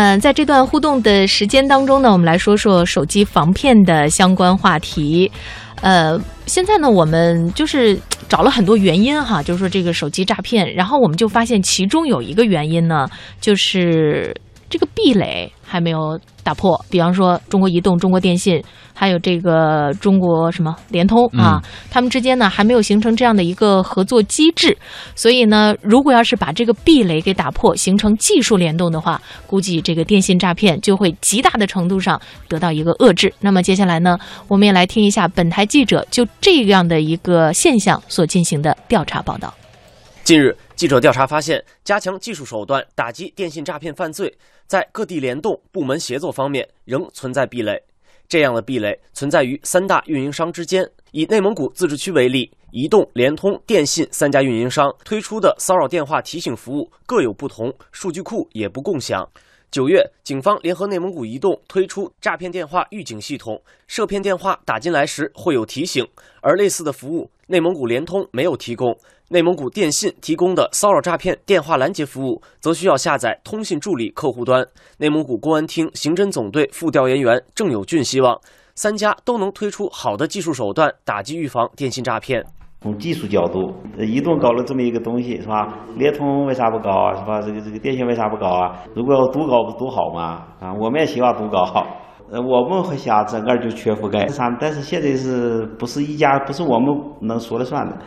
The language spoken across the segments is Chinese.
嗯，在这段互动的时间当中呢，我们来说说手机防骗的相关话题。呃，现在呢，我们就是找了很多原因哈，就是说这个手机诈骗，然后我们就发现其中有一个原因呢，就是这个壁垒还没有打破。比方说，中国移动、中国电信，还有这个中国什么联通啊，他们之间呢还没有形成这样的一个合作机制。所以呢，如果要是把这个壁垒给打破，形成技术联动的话，估计这个电信诈骗就会极大的程度上得到一个遏制。那么接下来呢，我们也来听一下本台记者就这样的一个现象所进行的调查报道。近日，记者调查发现，加强技术手段打击电信诈骗犯罪，在各地联动、部门协作方面仍存在壁垒。这样的壁垒存在于三大运营商之间。以内蒙古自治区为例，移动、联通、电信三家运营商推出的骚扰电话提醒服务各有不同，数据库也不共享。九月，警方联合内蒙古移动推出诈骗电话预警系统，涉骗电话打进来时会有提醒，而类似的服务，内蒙古联通没有提供。内蒙古电信提供的骚扰诈骗电话拦截服务，则需要下载通信助理客户端。内蒙古公安厅刑侦总队副调研员郑有俊希望，三家都能推出好的技术手段，打击预防电信诈骗。从技术角度，移动搞了这么一个东西，是吧？联通为啥不搞啊？是吧？这个这个电信为啥不搞啊？如果要独搞不多好吗？啊，我们也希望独搞好。呃，我们会想整个就全覆盖上，但是现在是不是一家不是我们能说了算的？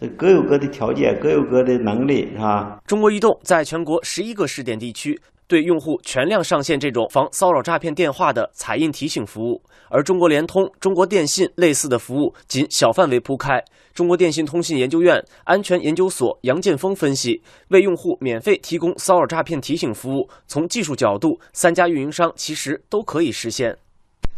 这各有各的条件，各有各的能力，是吧？中国移动在全国十一个试点地区对用户全量上线这种防骚扰诈骗电话的彩印提醒服务，而中国联通、中国电信类似的服务仅小范围铺开。中国电信通信研究院安全研究所杨建峰分析，为用户免费提供骚扰诈骗提醒服务，从技术角度，三家运营商其实都可以实现。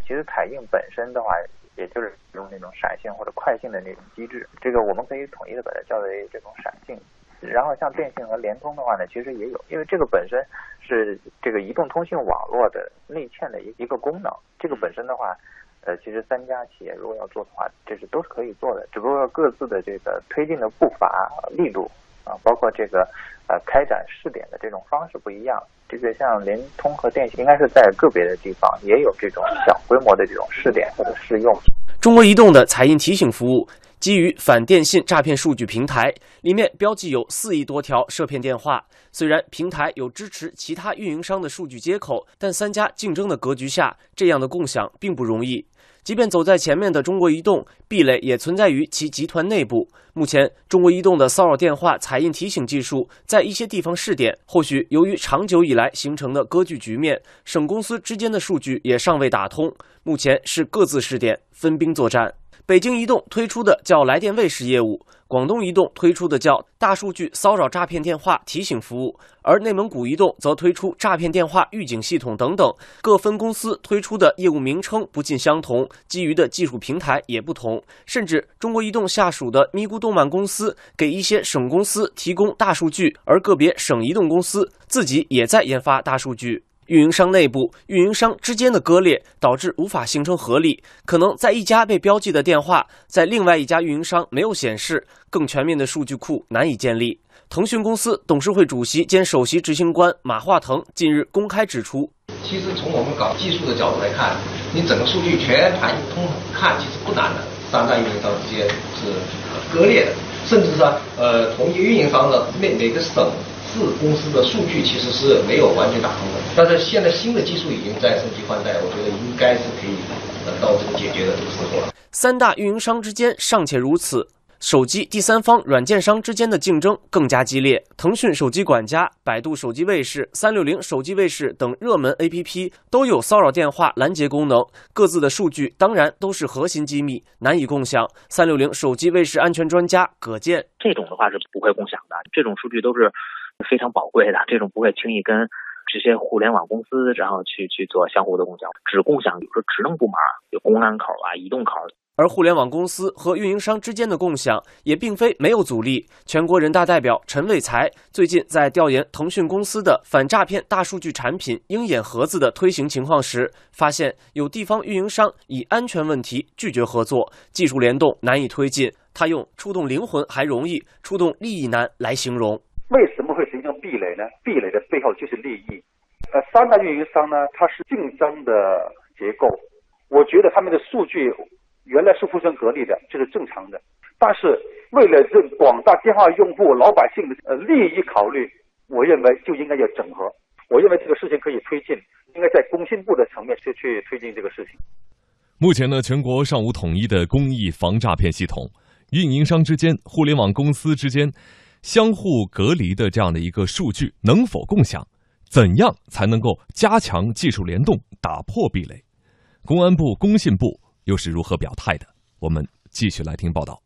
其实彩印本身的话。也就是用那种闪现或者快信的那种机制，这个我们可以统一的把它叫为这种闪信。然后像电信和联通的话呢，其实也有，因为这个本身是这个移动通信网络的内嵌的一一个功能。这个本身的话，呃，其实三家企业如果要做的话，这是都是可以做的，只不过各自的这个推进的步伐、力度啊，包括这个呃开展试点的这种方式不一样。这个像联通和电信，应该是在个别的地方也有这种小规模的这种试点或者试用。中国移动的彩印提醒服务基于反电信诈骗数据平台，里面标记有四亿多条涉骗电话。虽然平台有支持其他运营商的数据接口，但三家竞争的格局下，这样的共享并不容易。即便走在前面的中国移动，壁垒也存在于其集团内部。目前，中国移动的骚扰电话彩印提醒技术在一些地方试点，或许由于长久以来形成的割据局面，省公司之间的数据也尚未打通。目前是各自试点，分兵作战。北京移动推出的叫来电卫士业务，广东移动推出的叫大数据骚扰诈骗电话提醒服务，而内蒙古移动则推出诈骗电话预警系统等等。各分公司推出的业务名称不尽相同，基于的技术平台也不同，甚至中国移动下属的咪咕动漫公司给一些省公司提供大数据，而个别省移动公司自己也在研发大数据。运营商内部、运营商之间的割裂，导致无法形成合力。可能在一家被标记的电话，在另外一家运营商没有显示，更全面的数据库难以建立。腾讯公司董事会主席兼首席执行官马化腾近日公开指出：“其实从我们搞技术的角度来看，你整个数据全盘通看其实不难的。三大运营商之间是割裂的，甚至说，呃，同一运营商的每每个省。”四公司的数据其实是没有完全打通的，但是现在新的技术已经在升级换代，我觉得应该是可以到这个解决的这个时候了。三大运营商之间尚且如此，手机第三方软件商之间的竞争更加激烈。腾讯手机管家、百度手机卫士、三六零手机卫士等热门 APP 都有骚扰电话拦截功能，各自的数据当然都是核心机密，难以共享。三六零手机卫士安全专家葛健：这种的话是不会共享的，这种数据都是。非常宝贵的这种不会轻易跟这些互联网公司，然后去去做相互的共享，只共享比如说职能部门，有公安口啊、移动口。而互联网公司和运营商之间的共享也并非没有阻力。全国人大代表陈伟才最近在调研腾讯公司的反诈骗大数据产品“鹰眼盒子”的推行情况时，发现有地方运营商以安全问题拒绝合作，技术联动难以推进。他用“触动灵魂还容易，触动利益难”来形容。为什么会形成壁垒呢？壁垒的背后就是利益。呃，三大运营商呢，它是竞争的结构，我觉得他们的数据原来是互相隔离的，这是正常的。但是为了这广大电话用户、老百姓的呃利益考虑，我认为就应该要整合。我认为这个事情可以推进，应该在工信部的层面去去推进这个事情。目前呢，全国尚无统一的公益防诈骗系统，运营商之间、互联网公司之间相互隔离的这样的一个数据能否共享？怎样才能够加强技术联动，打破壁垒？公安部、工信部又是如何表态的？我们继续来听报道。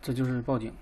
这就是报警。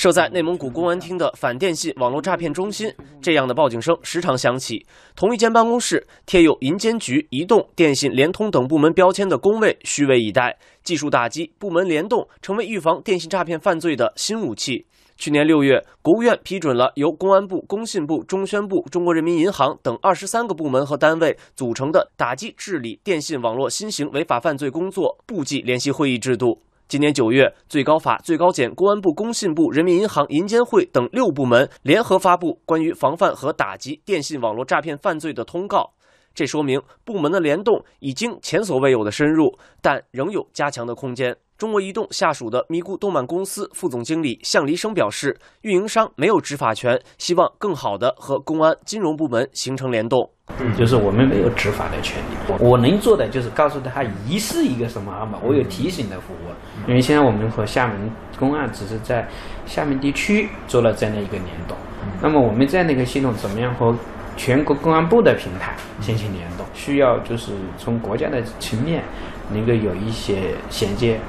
设在内蒙古公安厅的反电信网络诈骗中心，这样的报警声时常响起。同一间办公室贴有银监局、移动、电信、联通等部门标签的工位虚位以待，技术打击、部门联动成为预防电信诈骗犯罪的新武器。去年六月，国务院批准了由公安部、工信部、中宣部、中国人民银行等二十三个部门和单位组成的打击治理电信网络新型违法犯罪工作部际联席会议制度。今年九月，最高法、最高检、公安部、工信部、人民银行、银监会等六部门联合发布关于防范和打击电信网络诈骗犯罪的通告。这说明部门的联动已经前所未有的深入，但仍有加强的空间。中国移动下属的咪咕动漫公司副总经理向黎生表示，运营商没有执法权，希望更好的和公安、金融部门形成联动。嗯就是我们没有执法的权利，我能做的就是告诉他疑似一个什么号码，我有提醒的服务。因为现在我们和厦门公安只是在厦门地区做了这样的一个联动，那么我们这样的一个系统怎么样和全国公安部的平台进行联动？需要就是从国家的层面能够有一些衔接。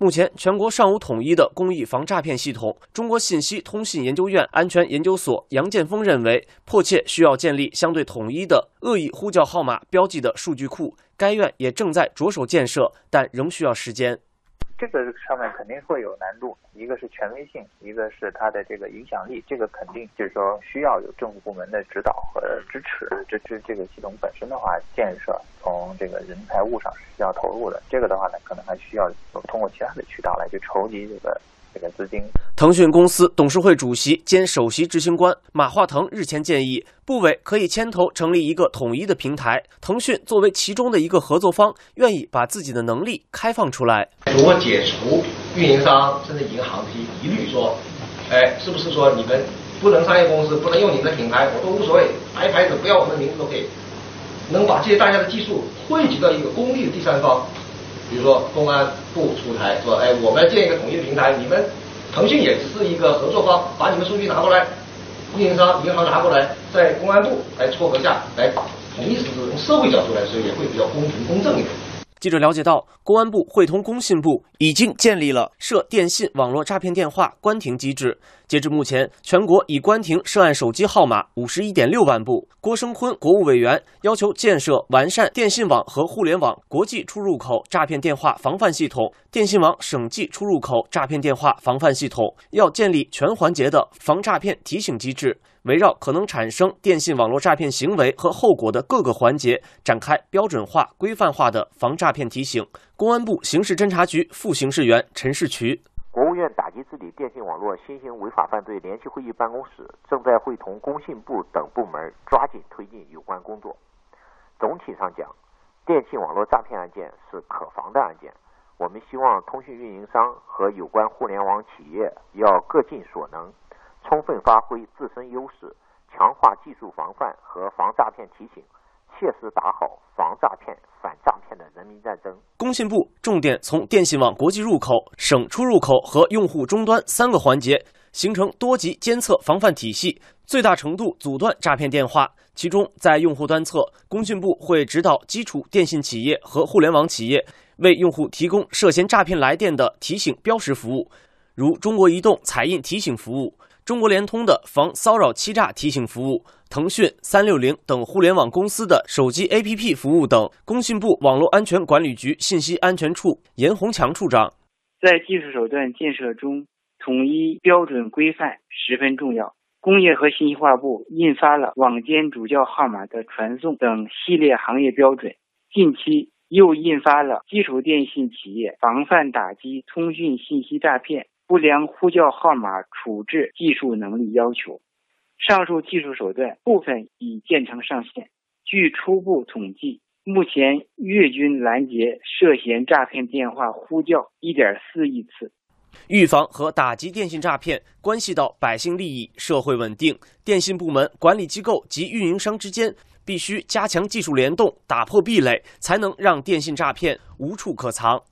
目前，全国尚无统一的公益防诈骗系统。中国信息通信研究院安全研究所杨建峰认为，迫切需要建立相对统一的恶意呼叫号码标记的数据库。该院也正在着手建设，但仍需要时间。这个上面肯定会有难度，一个是权威性，一个是它的这个影响力，这个肯定就是说需要有政府部门的指导和支持。这这这个系统本身的话，建设从这个人财物上是需要投入的，这个的话呢，可能还需要通过其他的渠道来去筹集这个。这个资金，腾讯公司董事会主席兼首席执行官马化腾日前建议，部委可以牵头成立一个统一的平台。腾讯作为其中的一个合作方，愿意把自己的能力开放出来。如果解除运营商甚至银行这些疑虑，说，哎，是不是说你们不能商业公司不能用你们的品牌，我都无所谓，白牌子不要我们的名字都可以，能把这些大家的技术汇集到一个公立的第三方。比如说，公安部出台说：“哎，我们建一个统一的平台，你们腾讯也是一个合作方，把你们数据拿过来，运营商、银行拿过来，在公安部来撮合下来，统一实施。从社会角度来说，也会比较公平公正一点。”记者了解到，公安部会同工信部已经建立了涉电信网络诈骗电话关停机制。截至目前，全国已关停涉案手机号码五十一点六万部。郭声琨国务委员要求建设完善电信网和互联网国际出入口诈骗电话防范系统、电信网省际出入口诈骗电话防范系统，要建立全环节的防诈骗提醒机制。围绕可能产生电信网络诈骗行为和后果的各个环节，展开标准化、规范化的防诈骗提醒。公安部刑事侦查局副刑事员陈世渠，国务院打击治理电信网络新型违法犯罪联席会议办公室正在会同工信部等部门抓紧推进有关工作。总体上讲，电信网络诈骗案件是可防的案件。我们希望通讯运营商和有关互联网企业要各尽所能。充分发挥自身优势，强化技术防范和防诈骗提醒，切实打好防诈骗、反诈骗的人民战争。工信部重点从电信网国际入口、省出入口和用户终端三个环节，形成多级监测防范体系，最大程度阻断诈骗电话。其中，在用户端侧，工信部会指导基础电信企业和互联网企业，为用户提供涉嫌诈骗来电的提醒标识服务，如中国移动彩印提醒服务。中国联通的防骚扰欺诈提醒服务，腾讯、三六零等互联网公司的手机 APP 服务等。工信部网络安全管理局信息安全处严红强处长，在技术手段建设中，统一标准规范十分重要。工业和信息化部印发了网间主叫号码的传送等系列行业标准，近期又印发了基础电信企业防范打击通讯信息诈骗。不良呼叫号码处置技术能力要求，上述技术手段部分已建成上线。据初步统计，目前月均拦截涉嫌诈骗电话呼叫1.4亿次。预防和打击电信诈骗关系到百姓利益、社会稳定，电信部门、管理机构及运营商之间必须加强技术联动，打破壁垒，才能让电信诈骗无处可藏。